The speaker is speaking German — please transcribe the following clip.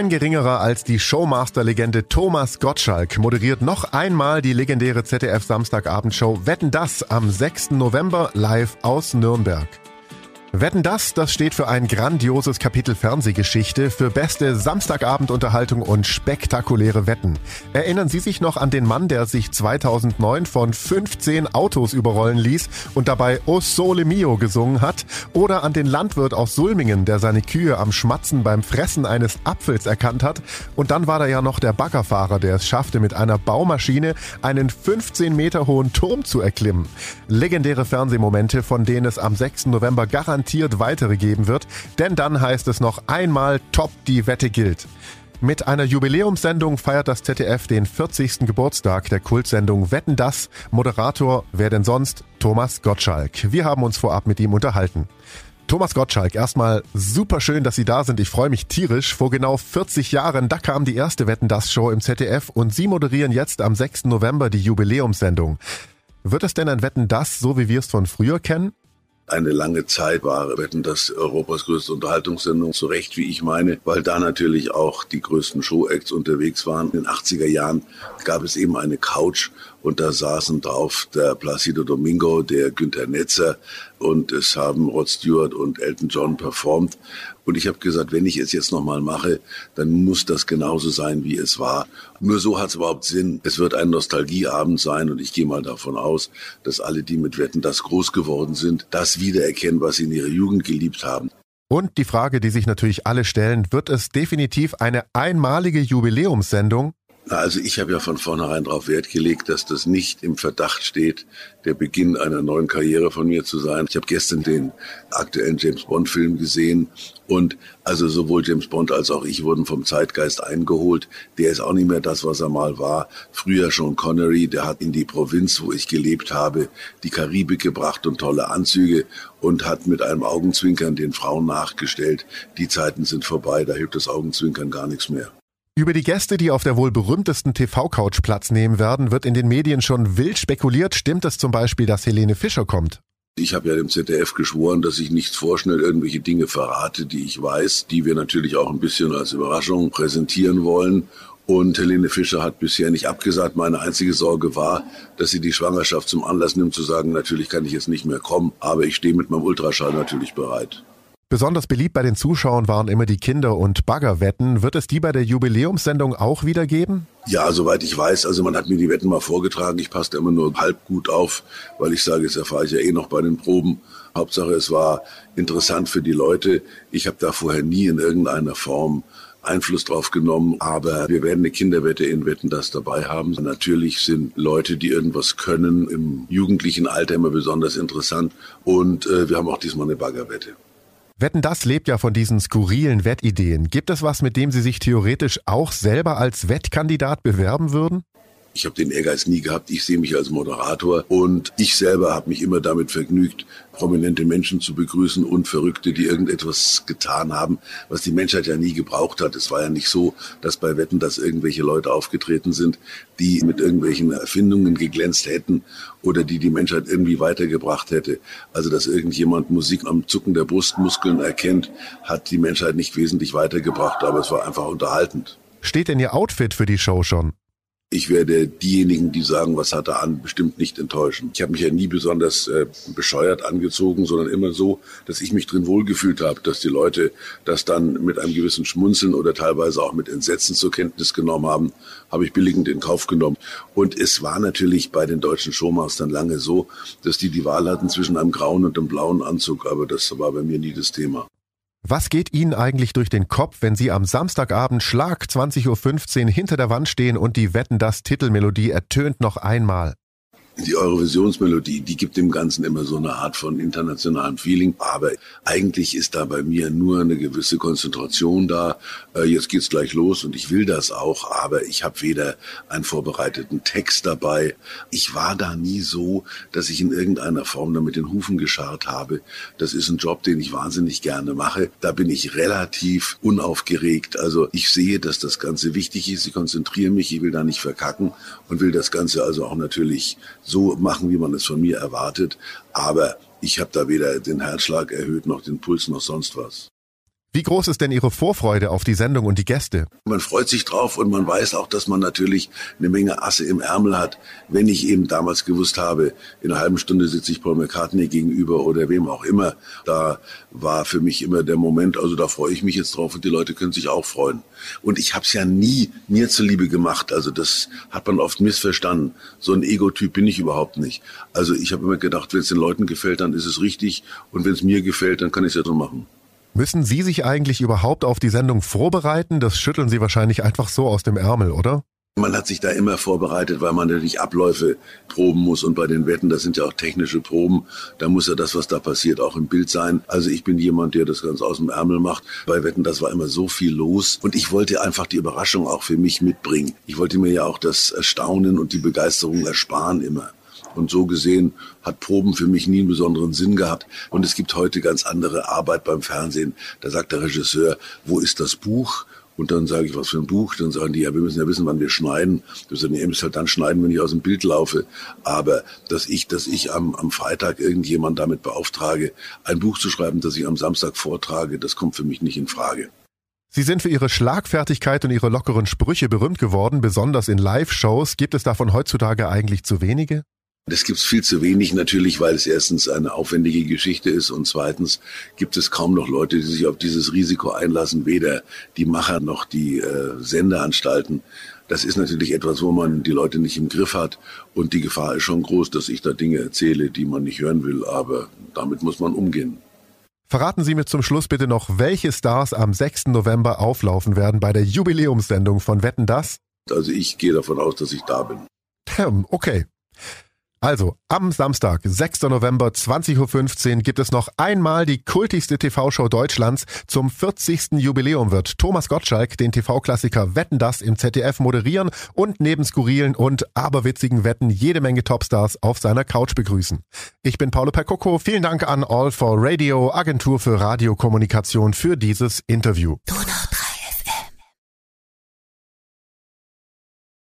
Kein geringerer als die Showmaster-Legende Thomas Gottschalk moderiert noch einmal die legendäre ZDF-Samstagabendshow Wetten das am 6. November live aus Nürnberg. Wetten das, das steht für ein grandioses Kapitel Fernsehgeschichte, für beste Samstagabendunterhaltung und spektakuläre Wetten. Erinnern Sie sich noch an den Mann, der sich 2009 von 15 Autos überrollen ließ und dabei O Sole Mio gesungen hat? Oder an den Landwirt aus Sulmingen, der seine Kühe am Schmatzen beim Fressen eines Apfels erkannt hat? Und dann war da ja noch der Baggerfahrer, der es schaffte, mit einer Baumaschine einen 15 Meter hohen Turm zu erklimmen. Legendäre Fernsehmomente, von denen es am 6. November garantiert garantiert weitere geben wird, denn dann heißt es noch einmal Top, die Wette gilt. Mit einer Jubiläumssendung feiert das ZDF den 40. Geburtstag der Kultsendung Wetten das. Moderator, wer denn sonst? Thomas Gottschalk. Wir haben uns vorab mit ihm unterhalten. Thomas Gottschalk, erstmal super schön, dass Sie da sind. Ich freue mich tierisch. Vor genau 40 Jahren, da kam die erste Wetten das Show im ZDF und Sie moderieren jetzt am 6. November die Jubiläumssendung. Wird es denn ein Wetten das, so wie wir es von früher kennen? Eine lange Zeit war Wetten das Europas größte Unterhaltungssendung, so recht wie ich meine, weil da natürlich auch die größten Show-Acts unterwegs waren. In den 80er Jahren gab es eben eine Couch und da saßen drauf der Placido Domingo, der Günther Netzer und es haben Rod Stewart und Elton John performt. Und ich habe gesagt, wenn ich es jetzt nochmal mache, dann muss das genauso sein, wie es war. Nur so hat es überhaupt Sinn. Es wird ein Nostalgieabend sein und ich gehe mal davon aus, dass alle, die mit Wetten das groß geworden sind, das wiedererkennen, was sie in ihrer Jugend geliebt haben. Und die Frage, die sich natürlich alle stellen, wird es definitiv eine einmalige Jubiläumssendung? Also ich habe ja von vornherein darauf Wert gelegt, dass das nicht im Verdacht steht, der Beginn einer neuen Karriere von mir zu sein. Ich habe gestern den aktuellen James Bond Film gesehen und also sowohl James Bond als auch ich wurden vom Zeitgeist eingeholt. Der ist auch nicht mehr das, was er mal war. Früher schon Connery, der hat in die Provinz, wo ich gelebt habe, die Karibik gebracht und tolle Anzüge und hat mit einem Augenzwinkern den Frauen nachgestellt. Die Zeiten sind vorbei, da hilft das Augenzwinkern gar nichts mehr. Über die Gäste, die auf der wohl berühmtesten TV-Couch Platz nehmen werden, wird in den Medien schon wild spekuliert. Stimmt es zum Beispiel, dass Helene Fischer kommt? Ich habe ja dem ZDF geschworen, dass ich nicht vorschnell irgendwelche Dinge verrate, die ich weiß, die wir natürlich auch ein bisschen als Überraschung präsentieren wollen. Und Helene Fischer hat bisher nicht abgesagt. Meine einzige Sorge war, dass sie die Schwangerschaft zum Anlass nimmt, zu sagen, natürlich kann ich jetzt nicht mehr kommen, aber ich stehe mit meinem Ultraschall natürlich bereit. Besonders beliebt bei den Zuschauern waren immer die Kinder- und Baggerwetten. Wird es die bei der Jubiläumssendung auch wieder geben? Ja, soweit ich weiß. Also man hat mir die Wetten mal vorgetragen. Ich passte immer nur halb gut auf, weil ich sage, jetzt erfahre ich ja eh noch bei den Proben. Hauptsache, es war interessant für die Leute. Ich habe da vorher nie in irgendeiner Form Einfluss drauf genommen, aber wir werden eine Kinderwette in Wetten das dabei haben. Natürlich sind Leute, die irgendwas können, im jugendlichen Alter immer besonders interessant und äh, wir haben auch diesmal eine Baggerwette. Wetten, das lebt ja von diesen skurrilen Wettideen. Gibt es was, mit dem Sie sich theoretisch auch selber als Wettkandidat bewerben würden? Ich habe den Ehrgeiz nie gehabt. Ich sehe mich als Moderator und ich selber habe mich immer damit vergnügt, prominente Menschen zu begrüßen und Verrückte, die irgendetwas getan haben, was die Menschheit ja nie gebraucht hat. Es war ja nicht so, dass bei Wetten, dass irgendwelche Leute aufgetreten sind, die mit irgendwelchen Erfindungen geglänzt hätten oder die die Menschheit irgendwie weitergebracht hätte. Also, dass irgendjemand Musik am Zucken der Brustmuskeln erkennt, hat die Menschheit nicht wesentlich weitergebracht, aber es war einfach unterhaltend. Steht denn Ihr Outfit für die Show schon? Ich werde diejenigen, die sagen, was hat er an, bestimmt nicht enttäuschen. Ich habe mich ja nie besonders äh, bescheuert angezogen, sondern immer so, dass ich mich drin wohlgefühlt habe, dass die Leute das dann mit einem gewissen Schmunzeln oder teilweise auch mit Entsetzen zur Kenntnis genommen haben, habe ich billigend in Kauf genommen. Und es war natürlich bei den deutschen Showmastern lange so, dass die die Wahl hatten zwischen einem grauen und einem blauen Anzug, aber das war bei mir nie das Thema. Was geht Ihnen eigentlich durch den Kopf, wenn Sie am Samstagabend Schlag 20.15 Uhr hinter der Wand stehen und die Wetten das Titelmelodie ertönt noch einmal? Die Eurovisionsmelodie, die gibt dem Ganzen immer so eine Art von internationalem Feeling. Aber eigentlich ist da bei mir nur eine gewisse Konzentration da. Äh, jetzt geht's gleich los und ich will das auch, aber ich habe weder einen vorbereiteten Text dabei. Ich war da nie so, dass ich in irgendeiner Form da mit den Hufen gescharrt habe. Das ist ein Job, den ich wahnsinnig gerne mache. Da bin ich relativ unaufgeregt. Also ich sehe, dass das Ganze wichtig ist. Ich konzentriere mich, ich will da nicht verkacken und will das Ganze also auch natürlich so machen, wie man es von mir erwartet. Aber ich habe da weder den Herzschlag erhöht noch den Puls noch sonst was. Wie groß ist denn Ihre Vorfreude auf die Sendung und die Gäste? Man freut sich drauf und man weiß auch, dass man natürlich eine Menge Asse im Ärmel hat. Wenn ich eben damals gewusst habe, in einer halben Stunde sitze ich Paul McCartney gegenüber oder wem auch immer, da war für mich immer der Moment, also da freue ich mich jetzt drauf und die Leute können sich auch freuen. Und ich habe es ja nie mir zuliebe gemacht. Also das hat man oft missverstanden. So ein Ego-Typ bin ich überhaupt nicht. Also ich habe immer gedacht, wenn es den Leuten gefällt, dann ist es richtig und wenn es mir gefällt, dann kann ich es ja so machen. Müssen Sie sich eigentlich überhaupt auf die Sendung vorbereiten? Das schütteln Sie wahrscheinlich einfach so aus dem Ärmel, oder? Man hat sich da immer vorbereitet, weil man natürlich Abläufe proben muss und bei den Wetten, das sind ja auch technische Proben, da muss ja das, was da passiert, auch im Bild sein. Also ich bin jemand, der das ganz aus dem Ärmel macht. Bei Wetten, das war immer so viel los und ich wollte einfach die Überraschung auch für mich mitbringen. Ich wollte mir ja auch das Erstaunen und die Begeisterung ersparen immer. Und so gesehen hat Proben für mich nie einen besonderen Sinn gehabt. Und es gibt heute ganz andere Arbeit beim Fernsehen. Da sagt der Regisseur, wo ist das Buch? Und dann sage ich, was für ein Buch? Dann sagen die, ja, wir müssen ja wissen, wann wir schneiden. Wir sagen, ihr müsst halt dann schneiden, wenn ich aus dem Bild laufe. Aber dass ich, dass ich am, am Freitag irgendjemand damit beauftrage, ein Buch zu schreiben, das ich am Samstag vortrage, das kommt für mich nicht in Frage. Sie sind für Ihre Schlagfertigkeit und Ihre lockeren Sprüche berühmt geworden, besonders in Live-Shows. Gibt es davon heutzutage eigentlich zu wenige? Das gibt's viel zu wenig natürlich, weil es erstens eine aufwendige Geschichte ist und zweitens gibt es kaum noch Leute, die sich auf dieses Risiko einlassen, weder die Macher noch die äh, Sendeanstalten. Das ist natürlich etwas, wo man die Leute nicht im Griff hat und die Gefahr ist schon groß, dass ich da Dinge erzähle, die man nicht hören will, aber damit muss man umgehen. Verraten Sie mir zum Schluss bitte noch, welche Stars am 6. November auflaufen werden bei der Jubiläumssendung von Wetten das? Also ich gehe davon aus, dass ich da bin. Okay. Also, am Samstag, 6. November, 20.15 Uhr gibt es noch einmal die kultigste TV-Show Deutschlands. Zum 40. Jubiläum wird Thomas Gottschalk den TV-Klassiker Wetten das im ZDF moderieren und neben skurrilen und aberwitzigen Wetten jede Menge Topstars auf seiner Couch begrüßen. Ich bin Paolo Percoco. Vielen Dank an All for Radio, Agentur für Radiokommunikation, für dieses Interview.